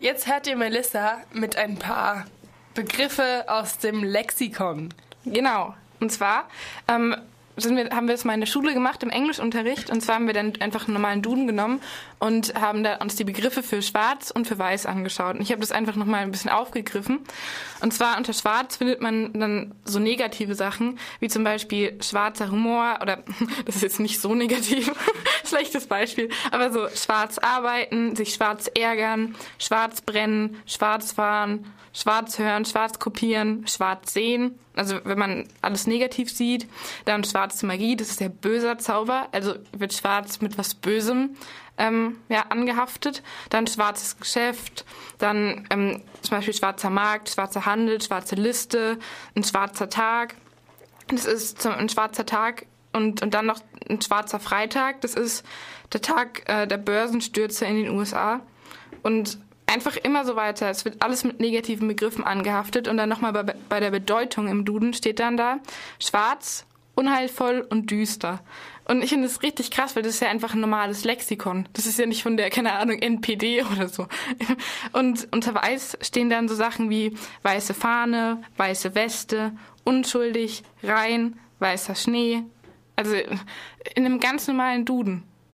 Jetzt hört ihr Melissa mit ein paar Begriffe aus dem Lexikon. Genau. Und zwar ähm, wir, haben wir es mal in der Schule gemacht, im Englischunterricht. Und zwar haben wir dann einfach einen normalen Duden genommen und haben da uns die Begriffe für schwarz und für weiß angeschaut. Und ich habe das einfach nochmal ein bisschen aufgegriffen. Und zwar unter schwarz findet man dann so negative Sachen, wie zum Beispiel schwarzer Humor oder, das ist jetzt nicht so negativ, schlechtes Beispiel, aber so schwarz arbeiten, sich schwarz ärgern, schwarz brennen, schwarz fahren, schwarz hören, schwarz kopieren, schwarz sehen. Also wenn man alles negativ sieht, dann schwarze Magie, das ist der böser Zauber, also wird schwarz mit was Bösem ähm, ja, angehaftet. Dann schwarzes Geschäft, dann ähm, zum Beispiel schwarzer Markt, schwarzer Handel, schwarze Liste, ein schwarzer Tag. Das ist ein schwarzer Tag und, und dann noch ein schwarzer Freitag. Das ist der Tag äh, der Börsenstürze in den USA. Und einfach immer so weiter. Es wird alles mit negativen Begriffen angehaftet und dann nochmal bei, bei der Bedeutung im Duden steht dann da schwarz, unheilvoll und düster. Und ich finde das richtig krass, weil das ist ja einfach ein normales Lexikon. Das ist ja nicht von der, keine Ahnung, NPD oder so. Und unter weiß stehen dann so Sachen wie weiße Fahne, weiße Weste, unschuldig, rein, weißer Schnee. Also in einem ganz normalen Duden.